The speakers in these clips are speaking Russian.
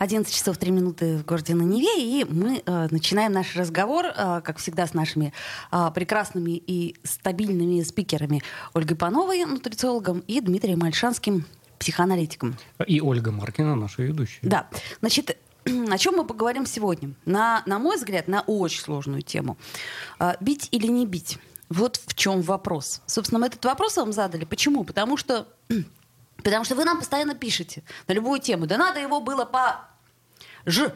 Всем привет! 11 часов 3 минуты в городе на Неве, и мы э, начинаем наш разговор, э, как всегда, с нашими э, прекрасными и стабильными спикерами Ольгой Пановой, нутрициологом, и Дмитрием Альшанским, психоаналитиком. И Ольга Маркина, наша ведущая. Да. Значит, о чем мы поговорим сегодня? На, на мой взгляд, на очень сложную тему. Э, бить или не бить? Вот в чем вопрос. Собственно, мы этот вопрос вам задали. Почему? Потому что Потому что вы нам постоянно пишете на любую тему. Да надо его было по ж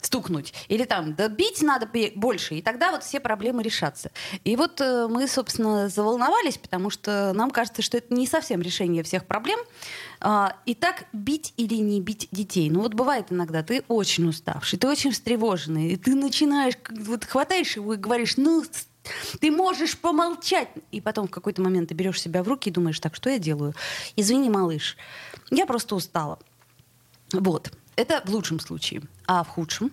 стукнуть. Или там, да бить надо больше, и тогда вот все проблемы решатся. И вот э, мы, собственно, заволновались, потому что нам кажется, что это не совсем решение всех проблем. А, итак, бить или не бить детей? Ну вот бывает иногда, ты очень уставший, ты очень встревоженный, и ты начинаешь, вот хватаешь его и говоришь, ну, ты можешь помолчать. И потом в какой-то момент ты берешь себя в руки и думаешь, так, что я делаю? Извини, малыш, я просто устала. Вот. Это в лучшем случае. А в худшем?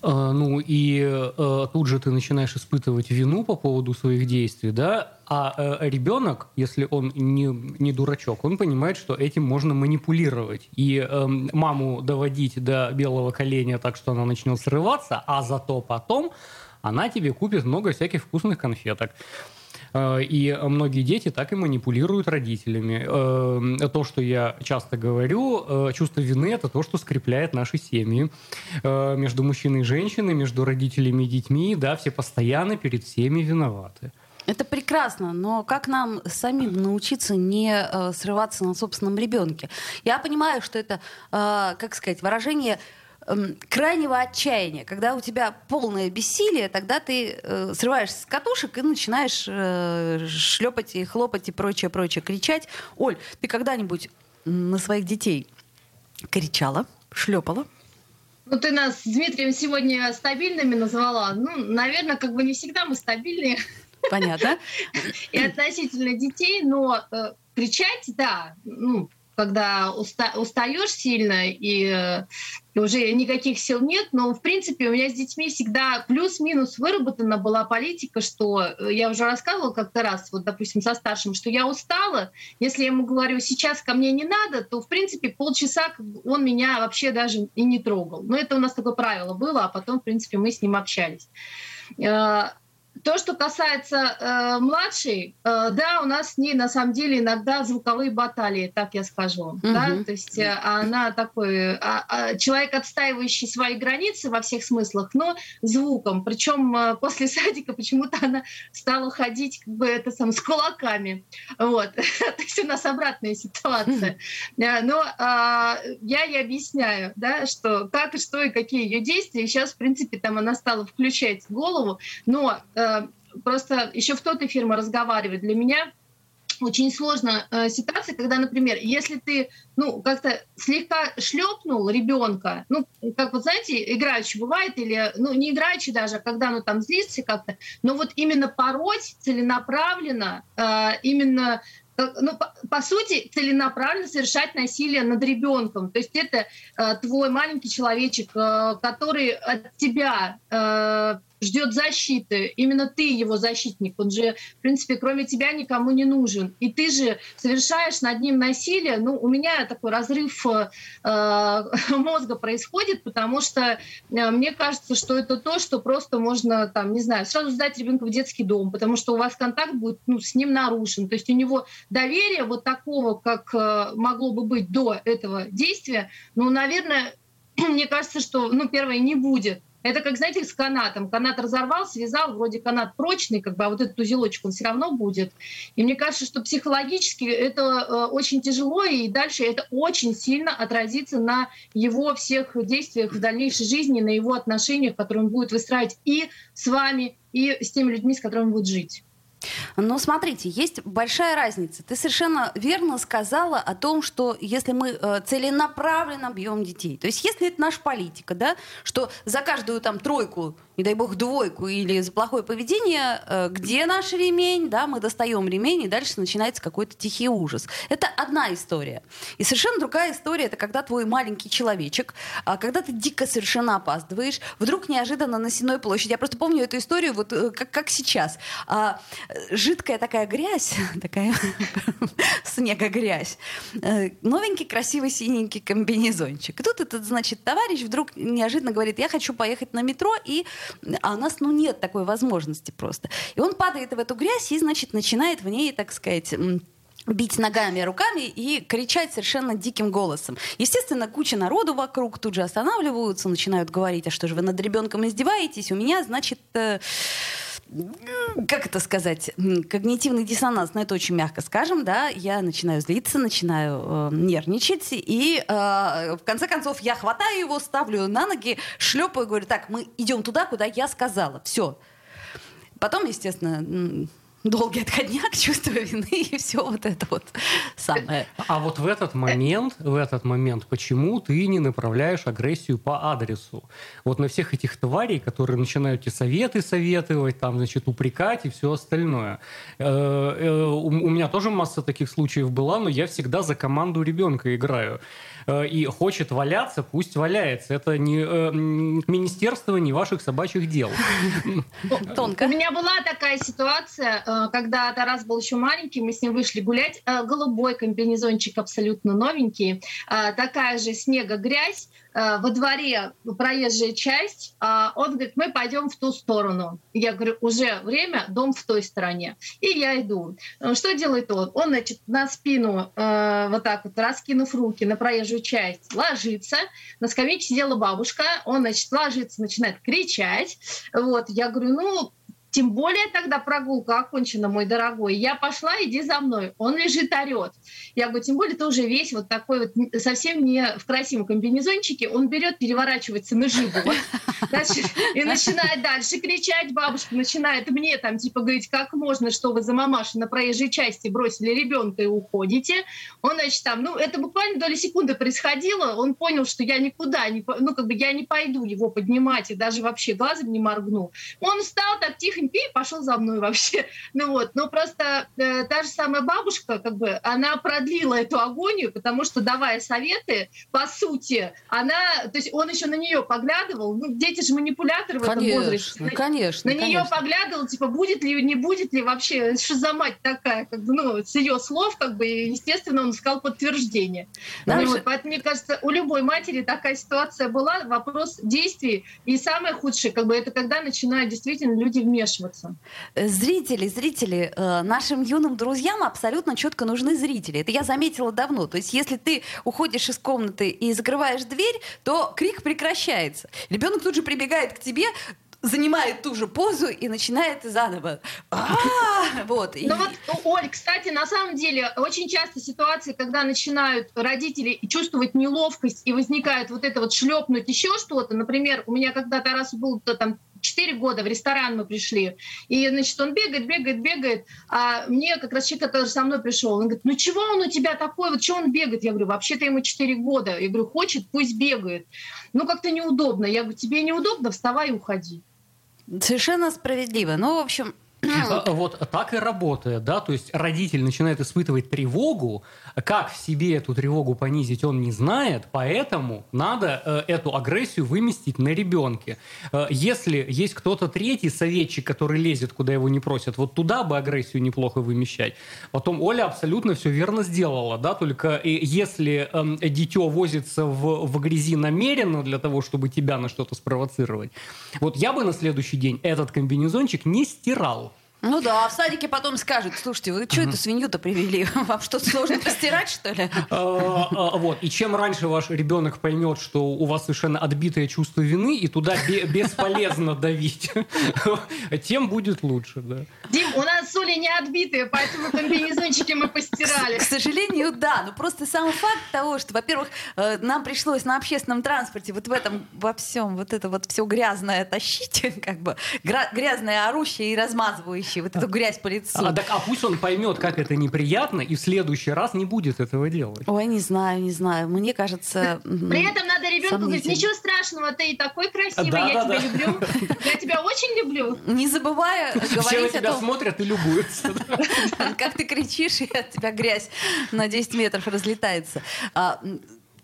А, ну и а, тут же ты начинаешь испытывать вину по поводу своих действий, да, а, а ребенок, если он не, не дурачок, он понимает, что этим можно манипулировать. И э, маму доводить до белого коленя так, что она начнет срываться, а зато потом она тебе купит много всяких вкусных конфеток. Э, и многие дети так и манипулируют родителями. Э, то, что я часто говорю, э, чувство вины – это то, что скрепляет наши семьи. Между мужчиной и женщиной, между родителями и детьми, да, все постоянно перед всеми виноваты. Это прекрасно, но как нам самим научиться не э, срываться на собственном ребенке? Я понимаю, что это, э, как сказать, выражение крайнего отчаяния, когда у тебя полное бессилие, тогда ты э, срываешься с катушек и начинаешь э, шлепать и хлопать и прочее, прочее, кричать. Оль, ты когда-нибудь на своих детей кричала, шлепала? Ну, ты нас с Дмитрием сегодня стабильными назвала. Ну, наверное, как бы не всегда мы стабильные. Понятно. И относительно детей, но э, кричать, да, ну, когда уста устаешь сильно и, э, и уже никаких сил нет. Но, в принципе, у меня с детьми всегда плюс-минус выработана была политика, что э, я уже рассказывала как-то раз, вот, допустим, со старшим, что я устала. Если я ему говорю, сейчас ко мне не надо, то, в принципе, полчаса он меня вообще даже и не трогал. Но это у нас такое правило было, а потом, в принципе, мы с ним общались. Э, то, что касается э, младшей, э, да, у нас с ней на самом деле иногда звуковые баталии, так я скажу. Угу. Да? То есть э, она такой а, а, человек, отстаивающий свои границы во всех смыслах, но звуком. Причем э, после садика почему-то она стала ходить как бы это сам с кулаками. Вот. То есть у нас обратная ситуация. Э, но э, я ей объясняю, да, что как и что и какие ее действия. Сейчас, в принципе, там она стала включать голову, но э, просто еще в тот эфир мы разговаривали. Для меня очень сложная э, ситуация, когда, например, если ты, ну, как-то слегка шлепнул ребенка, ну, как вот, знаете, играючи бывает, или, ну, не играючи даже, а когда, ну, там злится как-то, но вот именно пороть целенаправленно, э, именно э, ну, по, по сути, целенаправленно совершать насилие над ребенком. То есть это э, твой маленький человечек, э, который от тебя э, ждет защиты. Именно ты его защитник. Он же, в принципе, кроме тебя никому не нужен. И ты же совершаешь над ним насилие. Ну, у меня такой разрыв э, мозга происходит, потому что э, мне кажется, что это то, что просто можно, там, не знаю, сразу сдать ребенка в детский дом, потому что у вас контакт будет ну, с ним нарушен. То есть у него доверие вот такого, как э, могло бы быть до этого действия, ну, наверное, мне кажется, что, ну, первое, не будет. Это как, знаете, с канатом. Канат разорвал, связал, вроде канат прочный, как бы, а вот этот узелочек, он все равно будет. И мне кажется, что психологически это э, очень тяжело, и дальше это очень сильно отразится на его всех действиях в дальнейшей жизни, на его отношениях, которые он будет выстраивать и с вами, и с теми людьми, с которыми он будет жить. Но смотрите, есть большая разница. Ты совершенно верно сказала о том, что если мы э, целенаправленно бьем детей, то есть если это наша политика, да, что за каждую там тройку не дай бог, двойку или за плохое поведение, э, где наш ремень, да, мы достаем ремень, и дальше начинается какой-то тихий ужас. Это одна история. И совершенно другая история, это когда твой маленький человечек, а, когда ты дико совершенно опаздываешь, вдруг неожиданно на Сенной площади, я просто помню эту историю вот э, как, как сейчас, а, жидкая такая грязь, такая снега-грязь, э, новенький красивый синенький комбинезончик. И тут этот, значит, товарищ вдруг неожиданно говорит, я хочу поехать на метро, и а у нас, ну, нет такой возможности просто. И он падает в эту грязь и, значит, начинает в ней, так сказать, бить ногами, руками и кричать совершенно диким голосом. Естественно, куча народу вокруг тут же останавливаются, начинают говорить, а что же вы над ребенком издеваетесь? У меня, значит, э, как это сказать, когнитивный диссонанс, но это очень мягко скажем, да, я начинаю злиться, начинаю э, нервничать, и э, в конце концов я хватаю его, ставлю на ноги, шлепаю, говорю, так, мы идем туда, куда я сказала, все. Потом, естественно, долгий отходняк, чувство вины и все вот это вот самое. А вот в этот момент, в этот момент, почему ты не направляешь агрессию по адресу? Вот на всех этих тварей, которые начинают тебе советы советовать, там, значит, упрекать и все остальное. Э, э, у меня тоже масса таких случаев была, но я всегда за команду ребенка играю. Э, и хочет валяться, пусть валяется. Это не э, министерство, не ваших собачьих дел. Тонко. У меня была такая ситуация, э, когда Тарас был еще маленький, мы с ним вышли гулять. Голубой комбинезончик абсолютно новенький. Такая же снега грязь Э, во дворе проезжая часть, а он говорит, мы пойдем в ту сторону. Я говорю, уже время, дом в той стороне. И я иду. Э, что делает он? Он, значит, на спину, э, вот так вот, раскинув руки на проезжую часть, ложится. На скамейке сидела бабушка, он, значит, ложится, начинает кричать. Вот, я говорю, ну, тем более тогда прогулка окончена, мой дорогой. Я пошла, иди за мной. Он лежит, орет. Я говорю, тем более ты уже весь вот такой вот совсем не в красивом комбинезончике. Он берет, переворачивается на живот и начинает дальше кричать. Бабушка начинает мне там типа говорить, как можно, что вы за мамаши на проезжей части бросили ребенка и уходите. Он, значит, там, ну, это буквально доли секунды происходило. Он понял, что я никуда ну, как бы я не пойду его поднимать и даже вообще глазом не моргну. Он встал так тихо тихонько и пошел за мной вообще. Ну вот, но просто э, та же самая бабушка, как бы, она продлила эту агонию, потому что, давая советы, по сути, она, то есть он еще на нее поглядывал, ну, дети же манипуляторы в конечно, этом возрасте. Ну, конечно, На нее поглядывал, типа, будет ли, не будет ли вообще, что за мать такая, как бы, ну, с ее слов, как бы, естественно, он искал подтверждение. Ну, вот, поэтому, мне кажется, у любой матери такая ситуация была, вопрос действий, и самое худшее, как бы, это когда начинают действительно люди вмешиваться вмешиваться. Э, зрители, зрители, э, нашим юным друзьям абсолютно четко нужны зрители. Это я заметила давно. То есть, если ты уходишь из комнаты и закрываешь дверь, то крик прекращается. Ребенок тут же прибегает к тебе, занимает ту же позу и начинает заново. Вот. Ну вот, Оль, кстати, на самом деле очень часто ситуации, когда начинают родители чувствовать неловкость и возникает вот это вот шлепнуть еще что-то. Например, у меня когда-то раз был там 4 года в ресторан мы пришли. И, значит, он бегает, бегает, бегает. А мне как раз человек, который со мной пришел, он говорит, ну чего он у тебя такой, вот чего он бегает? Я говорю, вообще-то ему 4 года. Я говорю, хочет, пусть бегает. Ну как-то неудобно. Я говорю, тебе неудобно, вставай и уходи. Совершенно справедливо. Ну, в общем, вот так и работает, да, то есть родитель начинает испытывать тревогу, как в себе эту тревогу понизить он не знает, поэтому надо э, эту агрессию выместить на ребенке. Э, если есть кто-то третий советчик, который лезет, куда его не просят, вот туда бы агрессию неплохо вымещать. Потом Оля абсолютно все верно сделала, да, только если э, дитё возится в, в грязи намеренно для того, чтобы тебя на что-то спровоцировать, вот я бы на следующий день этот комбинезончик не стирал. Ну да, а в садике потом скажут, слушайте, вы что эту свинью-то привели? Вам что, сложно постирать, что ли? А, а, вот, и чем раньше ваш ребенок поймет, что у вас совершенно отбитое чувство вины, и туда бесполезно давить, тем будет лучше, да. Дим, у нас соли не отбитые, поэтому комбинезончики мы. К, к сожалению, да. Но просто сам факт того, что, во-первых, э, нам пришлось на общественном транспорте вот в этом во всем вот это вот все грязное тащить, как бы грязное орущее и размазывающее вот эту грязь по лицу. А, так, а пусть он поймет, как это неприятно, и в следующий раз не будет этого делать. Ой, не знаю, не знаю. Мне кажется... При этом надо ребенку говорить, ничего страшного, ты и такой красивый, да, я да, тебя да. люблю. Я тебя очень люблю. Не забывая говорить Все на тебя смотрят и любуются. Как ты кричишь, и от тебя грязь на 10 метров разлетается. А,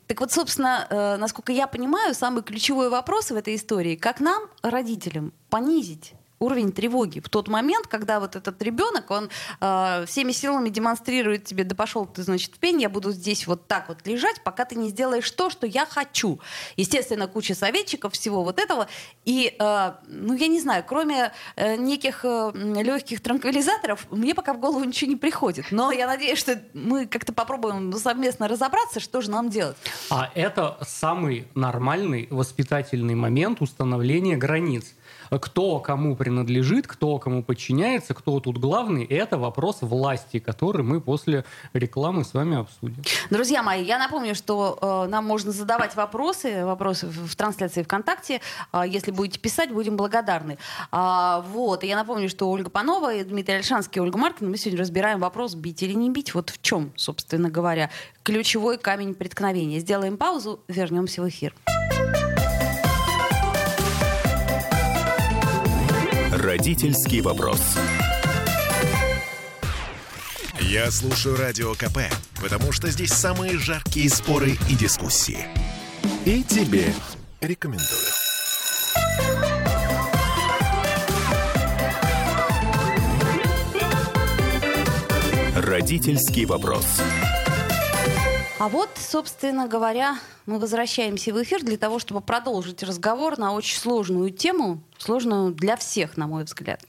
так вот, собственно, э, насколько я понимаю, самый ключевой вопрос в этой истории, как нам, родителям, понизить уровень тревоги в тот момент, когда вот этот ребенок, он э, всеми силами демонстрирует тебе, да пошел ты, значит, в пень, я буду здесь вот так вот лежать, пока ты не сделаешь то, что я хочу. Естественно, куча советчиков, всего вот этого. И, э, ну, я не знаю, кроме э, неких э, легких транквилизаторов, мне пока в голову ничего не приходит. Но я надеюсь, что мы как-то попробуем совместно разобраться, что же нам делать. А это самый нормальный воспитательный момент установления границ кто кому принадлежит, кто кому подчиняется, кто тут главный, это вопрос власти, который мы после рекламы с вами обсудим. Друзья мои, я напомню, что э, нам можно задавать вопросы, вопросы в, в трансляции ВКонтакте. Э, если будете писать, будем благодарны. А, вот, и я напомню, что Ольга Панова и Дмитрий Альшанский и Ольга Маркина, мы сегодня разбираем вопрос, бить или не бить. Вот в чем, собственно говоря, ключевой камень преткновения. Сделаем паузу, вернемся в эфир. Родительский вопрос. Я слушаю Радио КП, потому что здесь самые жаркие споры и дискуссии. И тебе рекомендую. Родительский вопрос. А вот, собственно говоря, мы возвращаемся в эфир для того, чтобы продолжить разговор на очень сложную тему, сложную для всех, на мой взгляд.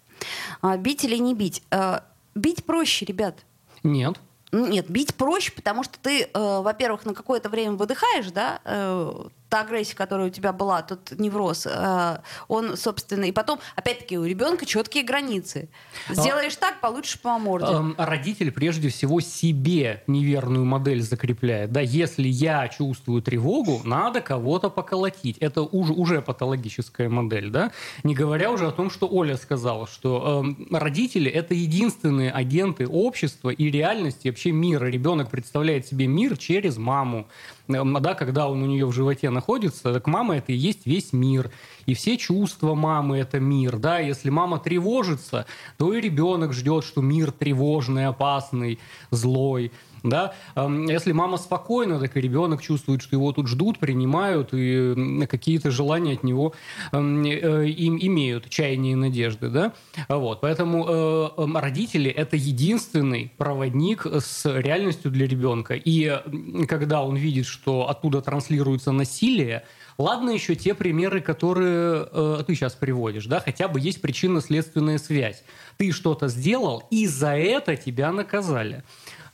А, бить или не бить? А, бить проще, ребят. Нет. Нет, бить проще, потому что ты, э, во-первых, на какое-то время выдыхаешь, да, э, та агрессия, которая у тебя была, тот невроз, э, он, собственно, и потом, опять-таки, у ребенка четкие границы. Сделаешь а, так, получишь по морде. Э, родитель прежде всего себе неверную модель закрепляет. Да, если я чувствую тревогу, надо кого-то поколотить. Это уже, уже патологическая модель, да. Не говоря уже о том, что Оля сказала, что э, родители это единственные агенты общества и реальности вообще мира. Ребенок представляет себе мир через маму да, когда он у нее в животе находится, так мама это и есть весь мир. И все чувства мамы это мир. Да? Если мама тревожится, то и ребенок ждет, что мир тревожный, опасный, злой. Да? Если мама спокойна, так и ребенок чувствует, что его тут ждут, принимают и какие-то желания от него э, им имеют, чаяния и надежды. Да? Вот. Поэтому э, родители – это единственный проводник с реальностью для ребенка. И когда он видит, что оттуда транслируется насилие, Ладно еще те примеры, которые э, ты сейчас приводишь, да, хотя бы есть причинно-следственная связь. Ты что-то сделал, и за это тебя наказали.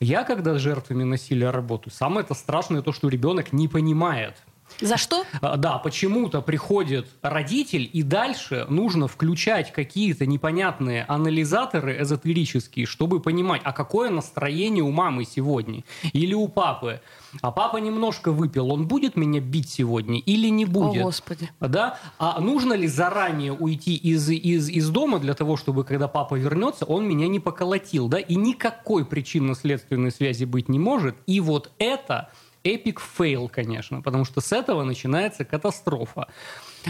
Я, когда с жертвами насилия работаю, самое это страшное то, что ребенок не понимает, за что? А, да, почему-то приходит родитель, и дальше нужно включать какие-то непонятные анализаторы эзотерические, чтобы понимать, а какое настроение у мамы сегодня или у папы. А папа немножко выпил, он будет меня бить сегодня или не будет? О, Господи. Да? А нужно ли заранее уйти из, из, из дома для того, чтобы, когда папа вернется, он меня не поколотил? Да? И никакой причинно-следственной связи быть не может. И вот это epic fail, конечно, потому что с этого начинается катастрофа.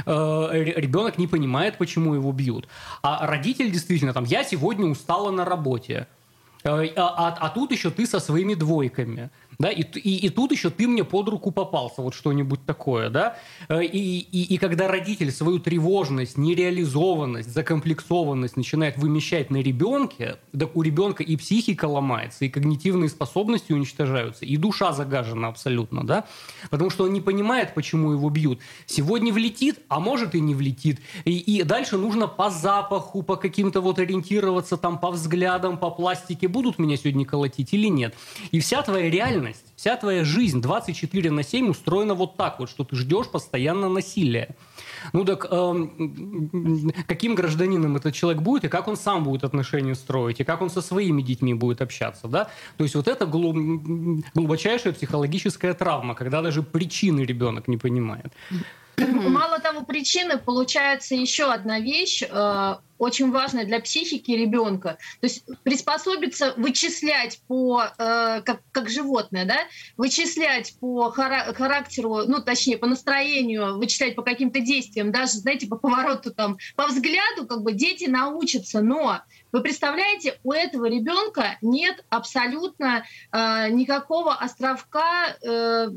Э, ребенок не понимает, почему его бьют. А родитель действительно там, я сегодня устала на работе. Э, а, а, а тут еще ты со своими двойками. Да, и, и, и тут еще ты мне под руку попался, вот что-нибудь такое, да. Э, и, и, и когда родитель свою тревожность, нереализованность, закомплексованность начинает вымещать на ребенке, так у ребенка и психика ломается, и когнитивные способности уничтожаются, и душа загажена абсолютно, да. Потому что он не понимает, почему его бьют. Сегодня влетит, а может и не влетит. И, и дальше нужно по запаху, по каким-то вот ориентироваться, там, по взглядам, по пластике, будут меня сегодня колотить или нет. И вся твоя реальность реальность. Вся твоя жизнь 24 на 7 устроена вот так вот, что ты ждешь постоянно насилия. Ну так э, каким гражданином этот человек будет, и как он сам будет отношения строить, и как он со своими детьми будет общаться, да? То есть вот это глубочайшая психологическая травма, когда даже причины ребенок не понимает. Мало того, причины, получается еще одна вещь, э, очень важная для психики ребенка. То есть приспособиться вычислять по, э, как, как животное, да, вычислять по характеру, ну, точнее, по настроению, вычислять по каким-то действиям, даже, знаете, по повороту, там, по взгляду, как бы дети научатся, но вы представляете, у этого ребенка нет абсолютно э, никакого островка Э,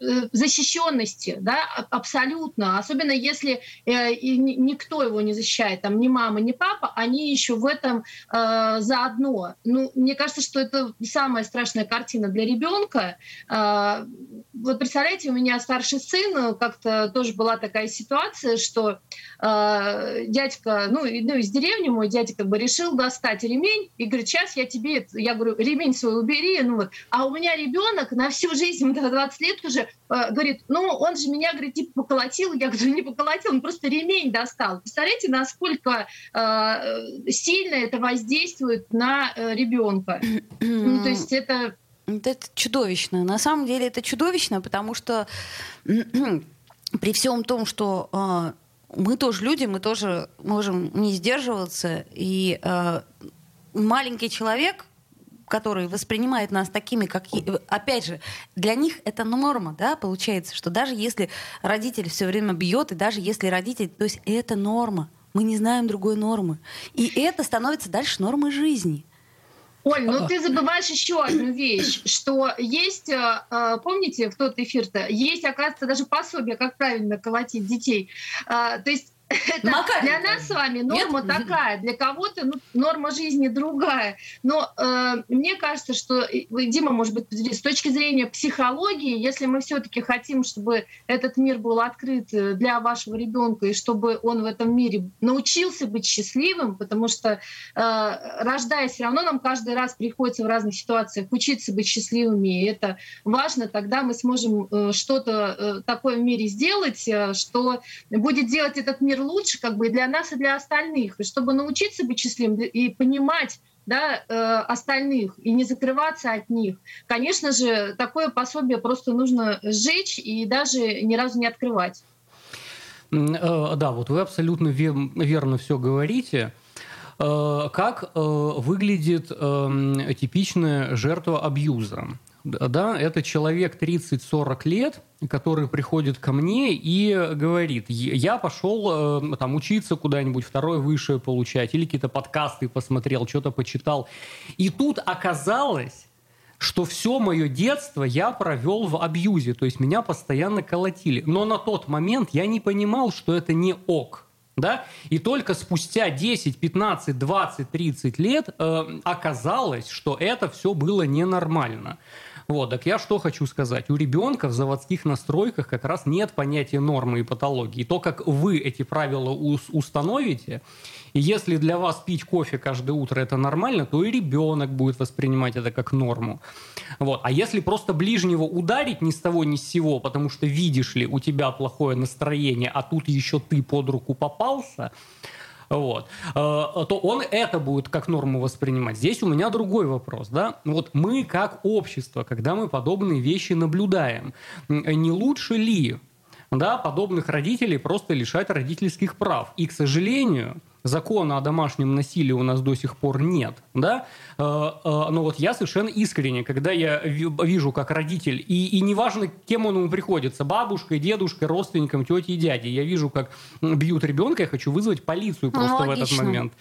защищенности, да, абсолютно. Особенно если э, никто его не защищает, там ни мама, ни папа, они еще в этом э, заодно. Ну, мне кажется, что это самая страшная картина для ребенка. Э, вот представляете, у меня старший сын, как-то тоже была такая ситуация, что э, дядька, ну, ну, из деревни мой дядя как бы решил достать ремень и говорит, сейчас я тебе, я говорю, ремень свой убери, ну вот. А у меня ребенок на всю жизнь, 20 лет уже, Э, говорит, ну, он же меня, говорит, типа поколотил. Я говорю, не поколотил, он просто ремень достал. Представляете, насколько э, сильно это воздействует на э, ребенка. ну, то есть это... Это чудовищно. На самом деле это чудовищно, потому что при всем том, что э, мы тоже люди, мы тоже можем не сдерживаться, и э, маленький человек который воспринимает нас такими, как... Опять же, для них это норма, да, получается, что даже если родитель все время бьет, и даже если родитель... То есть это норма. Мы не знаем другой нормы. И это становится дальше нормой жизни. Оль, ну ты забываешь еще одну вещь, что есть, э, э, помните в тот эфир-то, есть, оказывается, даже пособие, как правильно колотить детей. Э, то есть это Макаренко. для нас с вами норма Нет? такая, для кого-то ну, норма жизни другая. Но э, мне кажется, что Дима, может быть, с точки зрения психологии, если мы все-таки хотим, чтобы этот мир был открыт э, для вашего ребенка и чтобы он в этом мире научился быть счастливым, потому что э, рождаясь, все равно нам каждый раз приходится в разных ситуациях учиться быть счастливыми, и это важно. Тогда мы сможем э, что-то э, такое в мире сделать, э, что будет делать этот мир лучше как бы и для нас, и для остальных. И чтобы научиться быть счастливым и понимать да, э, остальных и не закрываться от них. Конечно же, такое пособие просто нужно сжечь и даже ни разу не открывать. Э, да, вот вы абсолютно верно все говорите. Э, как э, выглядит эм, типичная жертва абьюза? Да, это человек 30-40 лет, который приходит ко мне и говорит, я пошел э, там учиться куда-нибудь, второе высшее получать, или какие-то подкасты посмотрел, что-то почитал. И тут оказалось, что все мое детство я провел в абьюзе, то есть меня постоянно колотили. Но на тот момент я не понимал, что это не ок. Да? И только спустя 10, 15, 20, 30 лет э, оказалось, что это все было ненормально. Вот, так я что хочу сказать. У ребенка в заводских настройках как раз нет понятия нормы и патологии. То, как вы эти правила установите, и если для вас пить кофе каждое утро это нормально, то и ребенок будет воспринимать это как норму. Вот. А если просто ближнего ударить ни с того ни с сего, потому что видишь ли, у тебя плохое настроение, а тут еще ты под руку попался, вот, э, то он это будет как норму воспринимать. Здесь у меня другой вопрос, да, вот мы как общество, когда мы подобные вещи наблюдаем, не лучше ли да, подобных родителей просто лишать родительских прав. И, к сожалению, закона о домашнем насилии у нас до сих пор нет, да, э, э, но вот я совершенно искренне, когда я вижу, как родитель, и, и неважно, кем он ему приходится, бабушкой, дедушкой, родственником, тетей и дядей, я вижу, как бьют ребенка, я хочу вызвать полицию просто ну, в этот момент.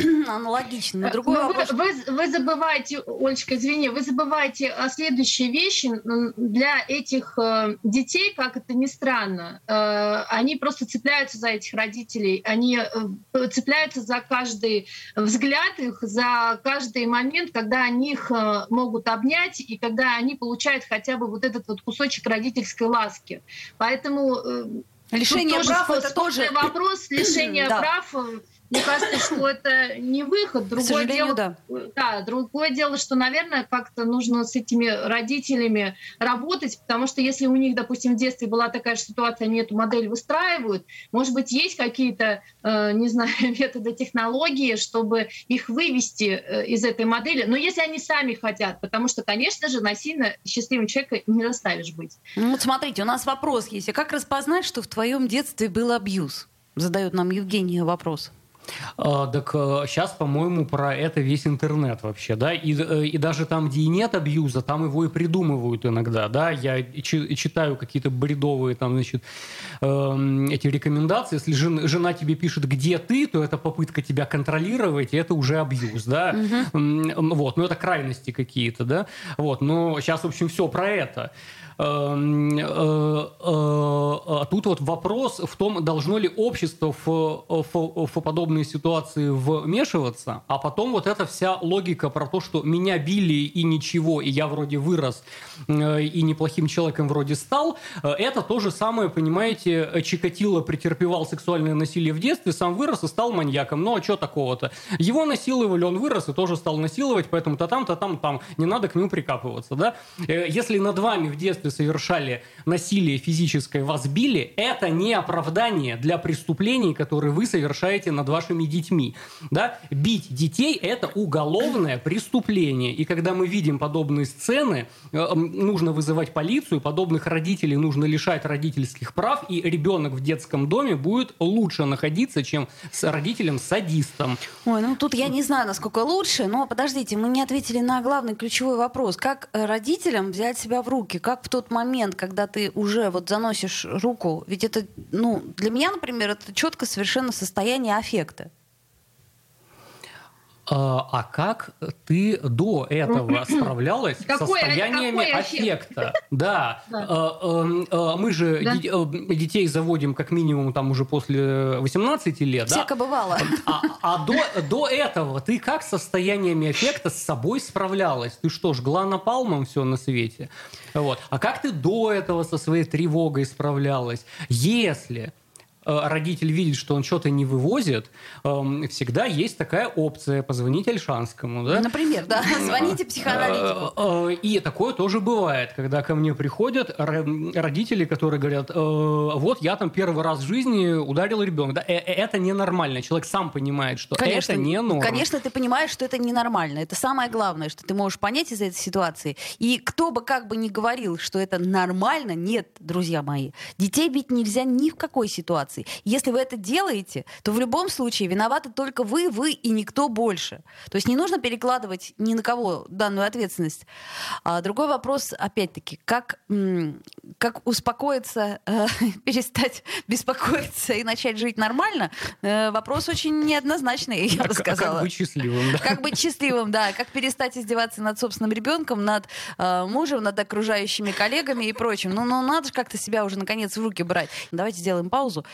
аналогично. Но другой Но вопрос... вы, вы, вы забываете, Олечка, извини, вы забываете о следующей вещи. Для этих э, детей, как это ни странно, э, они просто цепляются за этих родителей. Они э, цепляются за каждый взгляд их, за каждый момент, когда они их э, могут обнять и когда они получают хотя бы вот этот вот кусочек родительской ласки. Поэтому... Э, Лишение прав это тоже вопрос лишения прав мне кажется, что это не выход. Другое дело, да. да, другое дело, что, наверное, как-то нужно с этими родителями работать, потому что если у них, допустим, в детстве была такая же ситуация, они эту модель выстраивают, может быть, есть какие-то, э, не знаю, методы, технологии, чтобы их вывести э, из этой модели. Но если они сами хотят, потому что, конечно же, насильно счастливым человека не заставишь быть. Ну, вот смотрите, у нас вопрос есть. А как распознать, что в твоем детстве был абьюз? Задает нам Евгения вопрос. А, так сейчас, по-моему, про это весь интернет вообще, да, и, э, и даже там, где и нет абьюза, там его и придумывают иногда, да, я читаю какие-то бредовые там, значит, э, эти рекомендации, если жена, жена тебе пишет, где ты, то это попытка тебя контролировать, и это уже абьюз, да, угу. вот, ну это крайности какие-то, да, вот, но сейчас, в общем, все про это. Эм, э, э, а тут вот вопрос в том, должно ли общество в, в, в подобные ситуации вмешиваться, а потом вот эта вся логика про то, что меня били и ничего, и я вроде вырос, э, и неплохим человеком вроде стал, это то же самое, понимаете, Чикатило претерпевал сексуальное насилие в детстве, сам вырос и стал маньяком. Ну а что такого-то? Его насиловали, он вырос и тоже стал насиловать, поэтому то там, то там, там. Не надо к нему прикапываться, да? Если над вами в детстве вы совершали насилие физическое, вас били, это не оправдание для преступлений, которые вы совершаете над вашими детьми. Да? Бить детей – это уголовное преступление. И когда мы видим подобные сцены, э, нужно вызывать полицию, подобных родителей нужно лишать родительских прав, и ребенок в детском доме будет лучше находиться, чем с родителем-садистом. Ой, ну тут я не знаю, насколько лучше, но подождите, мы не ответили на главный ключевой вопрос. Как родителям взять себя в руки? Как тот тот момент, когда ты уже вот заносишь руку, ведь это, ну, для меня, например, это четко совершенно состояние аффекта. А, а как ты до этого справлялась с состояниями аффекта? Да. А, эм, а, мы же э, детей заводим как минимум там уже после 18 лет. Всяко бывало. А до этого ты как с состояниями аффекта с собой справлялась? Ты что, жгла напалмом все на свете? Вот. А как ты до этого со своей тревогой справлялась? Если родитель видит, что он что-то не вывозит, эм, всегда есть такая опция позвонить Альшанскому. Да? Например, да, звоните психоаналитику. Э, э, и такое тоже бывает, когда ко мне приходят родители, которые говорят, вот я там первый раз в жизни ударил ребенка. Да, это ненормально. Человек сам понимает, что конечно, это не норма. Конечно, ты понимаешь, что это ненормально. Это самое главное, что ты можешь понять из этой ситуации. И кто бы как бы ни говорил, что это нормально, нет, друзья мои. Детей бить нельзя ни в какой ситуации ситуации. Если вы это делаете, то в любом случае виноваты только вы, вы и никто больше. То есть не нужно перекладывать ни на кого данную ответственность. А другой вопрос, опять-таки, как, как успокоиться, э, перестать беспокоиться и начать жить нормально, э, вопрос очень неоднозначный, я бы сказала. Как быть счастливым, да? Как быть счастливым, да. Как перестать издеваться над собственным ребенком, над э, мужем, над окружающими коллегами и прочим. Ну, ну надо же как-то себя уже наконец в руки брать. Давайте сделаем паузу,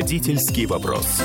Родительский вопрос.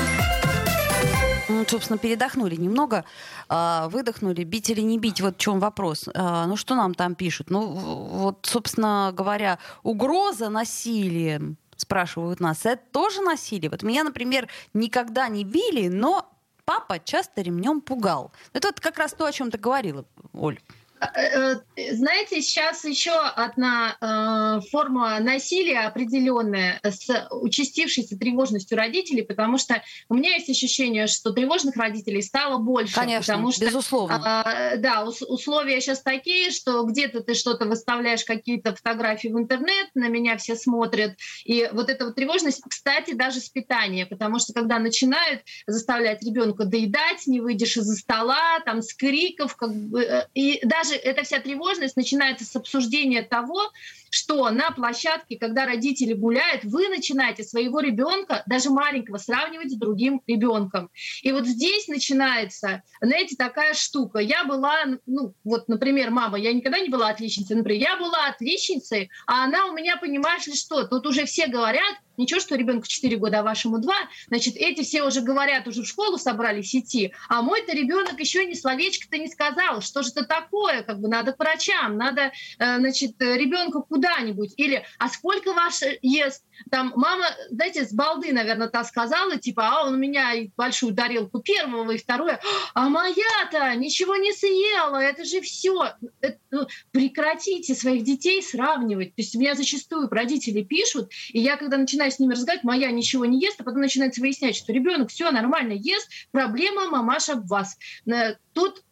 Ну, собственно, передохнули немного, а, выдохнули, бить или не бить, вот в чем вопрос. А, ну, что нам там пишут? Ну, вот, собственно говоря, угроза насилием, спрашивают нас, это тоже насилие? Вот меня, например, никогда не били, но папа часто ремнем пугал. Это вот как раз то, о чем ты говорила, Оль. Э, э, знаете, сейчас еще одна э, форма насилия определенная с участившейся тревожностью родителей, потому что у меня есть ощущение, что тревожных родителей стало больше. Конечно, потому что, безусловно. Э, да, условия сейчас такие, что где-то ты что-то выставляешь, какие-то фотографии в интернет, на меня все смотрят. И вот эта вот тревожность, кстати, даже с питания, потому что когда начинают заставлять ребенка доедать, не выйдешь из-за стола, там с криков, как бы, и даже даже эта вся тревожность начинается с обсуждения того, что на площадке, когда родители гуляют, вы начинаете своего ребенка, даже маленького, сравнивать с другим ребенком. И вот здесь начинается, знаете, такая штука. Я была, ну, вот, например, мама, я никогда не была отличницей, например, я была отличницей, а она у меня, понимаешь ли, что, тут уже все говорят, Ничего, что ребенку 4 года, а вашему 2. Значит, эти все уже говорят, уже в школу собрались идти, а мой-то ребенок еще ни словечко-то не сказал. Что же это такое? Как бы надо к врачам, надо, э, значит, ребенку куда-нибудь. Или, а сколько ваш ест? Там мама, знаете, с балды, наверное, та сказала, типа, а он у меня большую тарелку первого и второе, а моя-то ничего не съела, это же все. Это, ну, прекратите своих детей сравнивать. То есть меня зачастую родители пишут, и я, когда начинаю с ними разговаривать, моя ничего не ест, а потом начинается выяснять, что ребенок все нормально ест, проблема мамаша в вас. Э, тут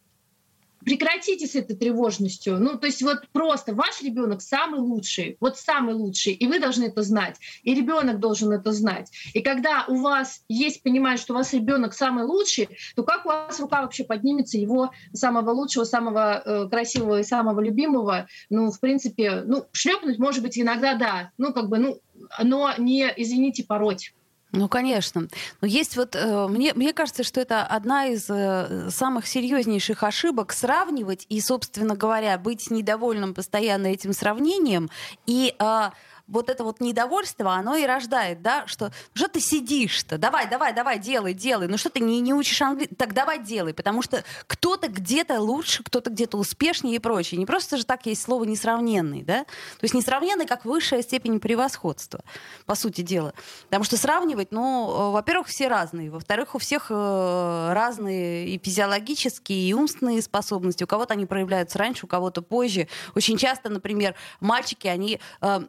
прекратите с этой тревожностью. Ну, то есть вот просто ваш ребенок самый лучший, вот самый лучший, и вы должны это знать, и ребенок должен это знать. И когда у вас есть понимание, что у вас ребенок самый лучший, то как у вас рука вообще поднимется его самого лучшего, самого э, красивого и самого любимого? Ну, в принципе, ну, шлепнуть, может быть, иногда да, ну, как бы, ну, но не, извините, пороть. Ну, конечно. Но есть вот, э, мне, мне кажется, что это одна из э, самых серьезнейших ошибок сравнивать и, собственно говоря, быть недовольным постоянно этим сравнением и э, вот это вот недовольство, оно и рождает, да, что что ты сидишь-то, давай, давай, давай, делай, делай, ну что ты не, не учишь английский, так давай делай, потому что кто-то где-то лучше, кто-то где-то успешнее и прочее. Не просто же так есть слово несравненный, да, то есть несравненный как высшая степень превосходства, по сути дела. Потому что сравнивать, ну, во-первых, все разные, во-вторых, у всех э, разные и физиологические, и умственные способности, у кого-то они проявляются раньше, у кого-то позже. Очень часто, например, мальчики, они э,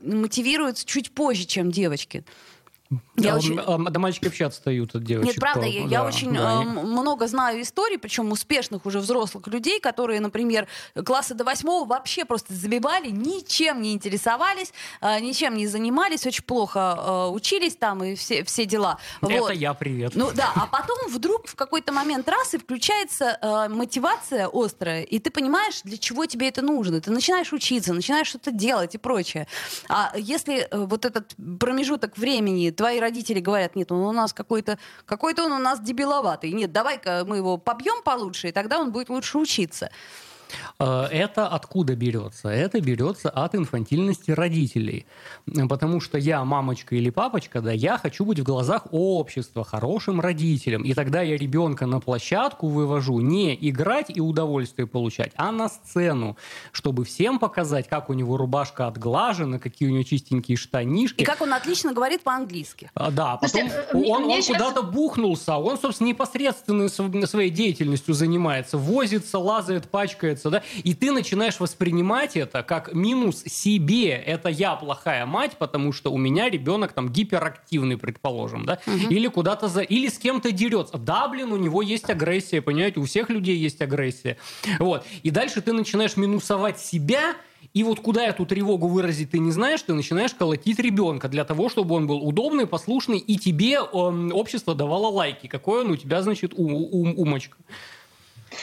активируются чуть позже, чем девочки. Я а, очень... а, да мальчики вообще отстают от девочек. Нет, правда, я, да, я очень да. э, много знаю историй, причем успешных уже взрослых людей, которые, например, классы до восьмого вообще просто забивали, ничем не интересовались, э, ничем не занимались, очень плохо э, учились там и все, все дела. Это вот. я, привет. Ну да, а потом вдруг в какой-то момент раз и включается э, мотивация острая, и ты понимаешь, для чего тебе это нужно. Ты начинаешь учиться, начинаешь что-то делать и прочее. А если э, вот этот промежуток времени твои родители говорят, нет, он у нас какой-то, какой-то он у нас дебиловатый. Нет, давай-ка мы его побьем получше, и тогда он будет лучше учиться. Э, это откуда берется? Это берется от инфантильности родителей. Потому что я мамочка или папочка, да, я хочу быть в глазах общества хорошим родителем. И тогда я ребенка на площадку вывожу не играть и удовольствие получать, а на сцену, чтобы всем показать, как у него рубашка отглажена, какие у него чистенькие штанишки. И как он отлично говорит по-английски. А, да, потом Слушайте, э, он, он сейчас... куда-то бухнулся, он, собственно, непосредственно своей деятельностью занимается, возится, лазает, пачкается, да, и ты начинаешь воспринимать это как минус себе. Это я плохая мать, потому что у меня ребенок там гиперактивный, предположим, да, угу. или куда-то за, или с кем-то дерется. Да, блин, у него есть агрессия, понимаете, у всех людей есть агрессия. Вот. И дальше ты начинаешь минусовать себя, и вот куда эту тревогу выразить ты не знаешь, ты начинаешь колотить ребенка для того, чтобы он был удобный, послушный, и тебе э, общество давало лайки. Какой он у тебя, значит, ум, ум, умочка.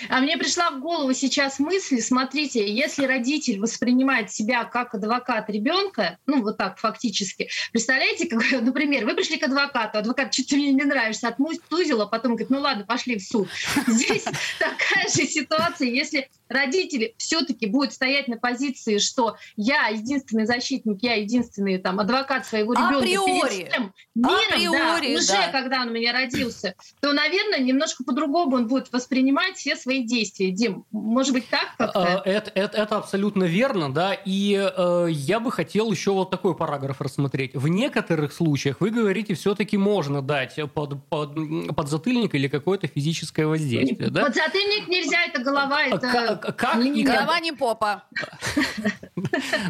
А мне пришла в голову сейчас мысль, смотрите, если родитель воспринимает себя как адвокат ребенка, ну вот так фактически, представляете, как, например, вы пришли к адвокату, адвокат что-то мне не нравишься, отмутузил, а потом говорит, ну ладно, пошли в суд. Здесь такая же ситуация, если родители все-таки будут стоять на позиции, что я единственный защитник, я единственный там адвокат своего ребенка всем миром, Априори, да, уже да. когда он у меня родился, то, наверное, немножко по-другому он будет воспринимать все свои действия. Дим, может быть так как-то? Это, это, это абсолютно верно, да, и э, я бы хотел еще вот такой параграф рассмотреть. В некоторых случаях вы говорите, все-таки можно дать под, под, подзатыльник или какое-то физическое воздействие, да? Подзатыльник нельзя, это голова, а это как не, голова, не попа.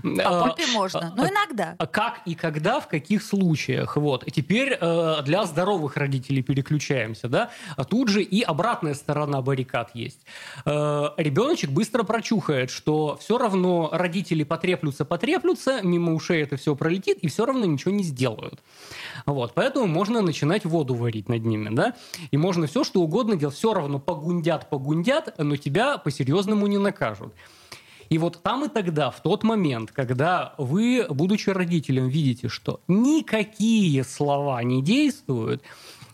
По попе можно, но иногда. А Как и когда, в каких случаях. Вот. Теперь э, для здоровых родителей переключаемся. Да? А тут же и обратная сторона баррикад есть. Э, ребеночек быстро прочухает, что все равно родители потреплются, потреплются, мимо ушей это все пролетит, и все равно ничего не сделают. Вот. Поэтому можно начинать воду варить над ними. Да? И можно все, что угодно делать. Все равно погундят, погундят, но тебя по-серьезному не накажут. И вот там и тогда, в тот момент, когда вы, будучи родителем, видите, что никакие слова не действуют,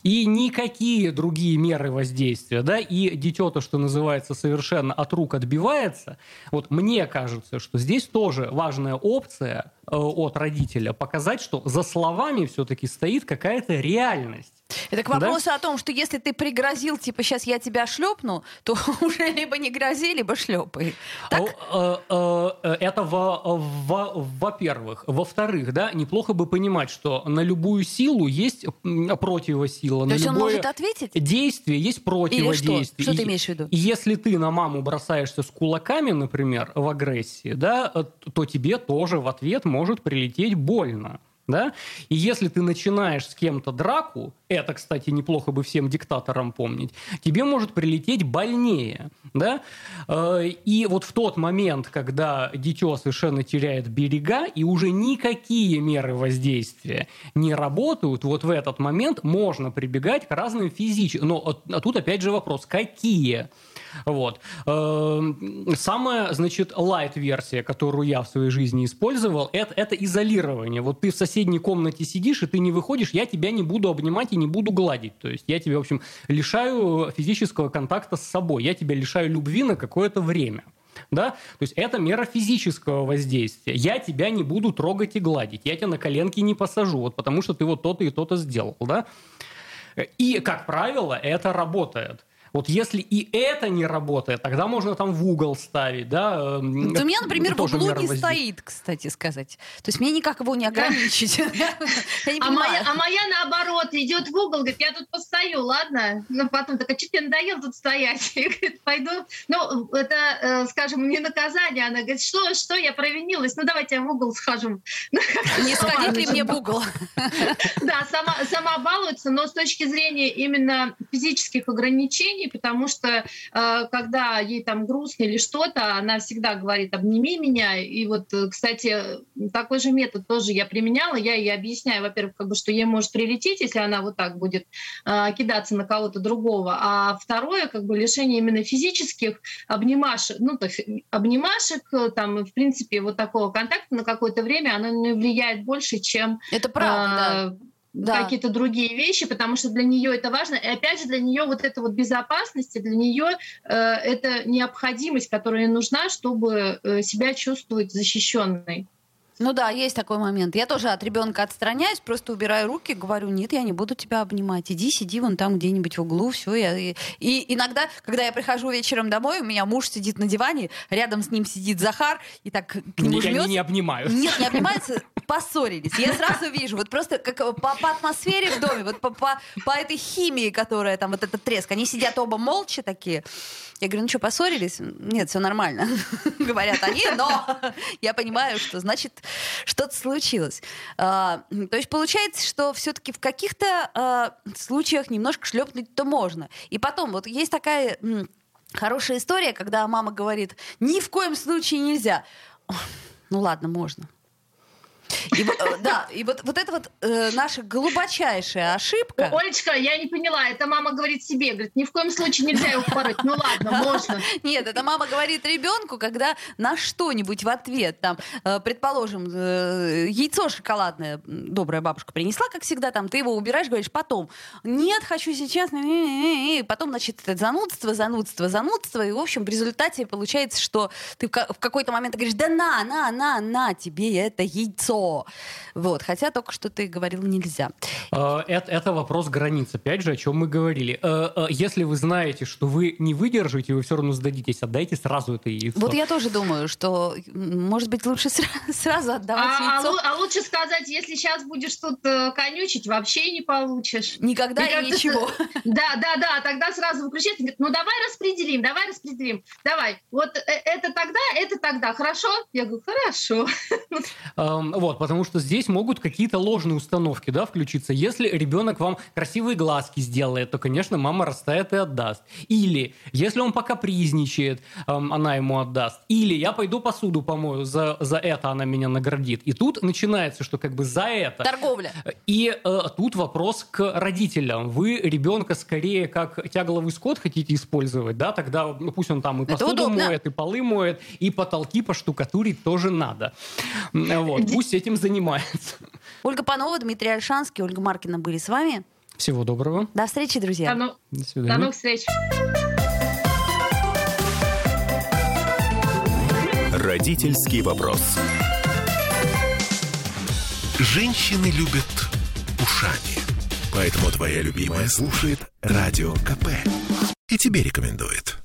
и никакие другие меры воздействия, да, и дитё, то, что называется, совершенно от рук отбивается, вот мне кажется, что здесь тоже важная опция от родителя показать, что за словами все-таки стоит какая-то реальность. Это к вопросу да? о том, что если ты пригрозил, типа, сейчас я тебя шлепну, то уже либо не грози, либо шлепай. Так? Э, э, это во-первых. Во-вторых, да, неплохо бы понимать, что на любую силу есть противосила. То есть он может ответить? Действие есть противодействие. Или что? Что ты имеешь в виду? Если ты на маму бросаешься с кулаками, например, в агрессии, да, то тебе тоже в ответ может прилететь больно да? И если ты начинаешь с кем-то драку, это, кстати, неплохо бы всем диктаторам помнить, тебе может прилететь больнее, да? Э, и вот в тот момент, когда дитё совершенно теряет берега, и уже никакие меры воздействия не работают, вот в этот момент можно прибегать к разным физическим... Но а тут опять же вопрос, какие? Вот. Эм, самая, значит, light-версия, которую я в своей жизни использовал, это, это изолирование. Вот ты в соседней комнате сидишь, и ты не выходишь, я тебя не буду обнимать и не буду гладить. То есть я тебя, в общем, лишаю физического контакта с собой. Я тебя лишаю любви на какое-то время. Да? То есть это мера физического воздействия. Я тебя не буду трогать и гладить. Я тебя на коленки не посажу, вот потому что ты вот то-то и то-то сделал. Да? И, как правило, это работает. Вот если и это не работает, тогда можно там в угол ставить, да. Эм, вот у меня, например, в углу не стоит, кстати сказать. То есть мне никак его не ограничить. А моя, а моя наоборот идет в угол, говорит, я тут постою, ладно? Ну потом так, а что тебе надоело тут стоять? Я говорит, пойду. Ну, это, э, скажем, не наказание. Она говорит, что, что, я провинилась? Ну давайте я в угол схожу. Не сходить ли мне в угол? Да, сама, сама балуется, но с точки зрения именно физических ограничений, отношений, потому что э, когда ей там грустно или что-то, она всегда говорит «обними меня». И вот, э, кстати, такой же метод тоже я применяла. Я ей объясняю, во-первых, как бы, что ей может прилететь, если она вот так будет э, кидаться на кого-то другого. А второе, как бы лишение именно физических обнимашек, ну, то есть обнимашек, там, в принципе, вот такого контакта на какое-то время, оно не влияет больше, чем... Это правда, да да. какие-то другие вещи, потому что для нее это важно. И опять же, для нее вот эта вот безопасность, для нее э, это необходимость, которая нужна, чтобы э, себя чувствовать защищенной. Ну да, есть такой момент. Я тоже от ребенка отстраняюсь, просто убираю руки, говорю, нет, я не буду тебя обнимать. Иди, сиди вон там где-нибудь в углу, все. Я... И, и иногда, когда я прихожу вечером домой, у меня муж сидит на диване, рядом с ним сидит Захар, и так к нему жмется. Они не обнимают. Нет, не обнимаются, поссорились. Я сразу вижу, вот просто как по, по атмосфере в доме, вот по, по, по этой химии, которая там, вот этот треск, они сидят оба молча такие. Я говорю, ну что, поссорились? Нет, все нормально, говорят они, но я понимаю, что значит что-то случилось. А, то есть получается, что все-таки в каких-то а, случаях немножко шлепнуть-то можно. И потом, вот есть такая хорошая история, когда мама говорит, ни в коем случае нельзя. Ну ладно, можно. И, э, да, и вот, вот это вот э, наша глубочайшая ошибка. Олечка, я не поняла, это мама говорит себе, говорит, ни в коем случае нельзя его пороть. Ну ладно, можно. Нет, это мама говорит ребенку, когда на что-нибудь в ответ, там, э, предположим, э, яйцо шоколадное добрая бабушка принесла, как всегда, там, ты его убираешь, говоришь, потом, нет, хочу сейчас, и потом, значит, это занудство, занудство, занудство, и, в общем, в результате получается, что ты в какой-то момент говоришь, да на, на, на, на тебе это яйцо, вот, хотя только что ты говорил нельзя. А, это, это вопрос границ, опять же, о чем мы говорили. Э, э, если вы знаете, что вы не выдержите, вы все равно сдадитесь, отдайте сразу это яйцо. Вот я тоже думаю, что, может быть, лучше сразу отдавать а, яйцо. А, а лучше сказать, если сейчас будешь тут э, конючить, вообще не получишь. Никогда и, и ничего. Да, да, да, тогда сразу выключать. ну давай распределим, давай распределим. Давай, вот это тогда, это тогда. Хорошо? Я говорю, хорошо. Вот, потому потому что здесь могут какие-то ложные установки, да, включиться. Если ребенок вам красивые глазки сделает, то, конечно, мама растает и отдаст. Или, если он пока призничает, эм, она ему отдаст. Или я пойду посуду помою, за, за это она меня наградит. И тут начинается, что как бы за это... Торговля. И э, тут вопрос к родителям. Вы ребенка скорее как тягловый скот хотите использовать, да, тогда ну, пусть он там и Это посуду удобно. моет, и полы моет, и потолки поштукатурить тоже надо. Вот, пусть этим занимается. Ольга Панова, Дмитрий Альшанский, Ольга Маркина были с вами. Всего доброго. До встречи, друзья. До, До до новых встреч. Родительский вопрос. Женщины любят ушами. Поэтому твоя любимая слушает Радио КП. И тебе рекомендует.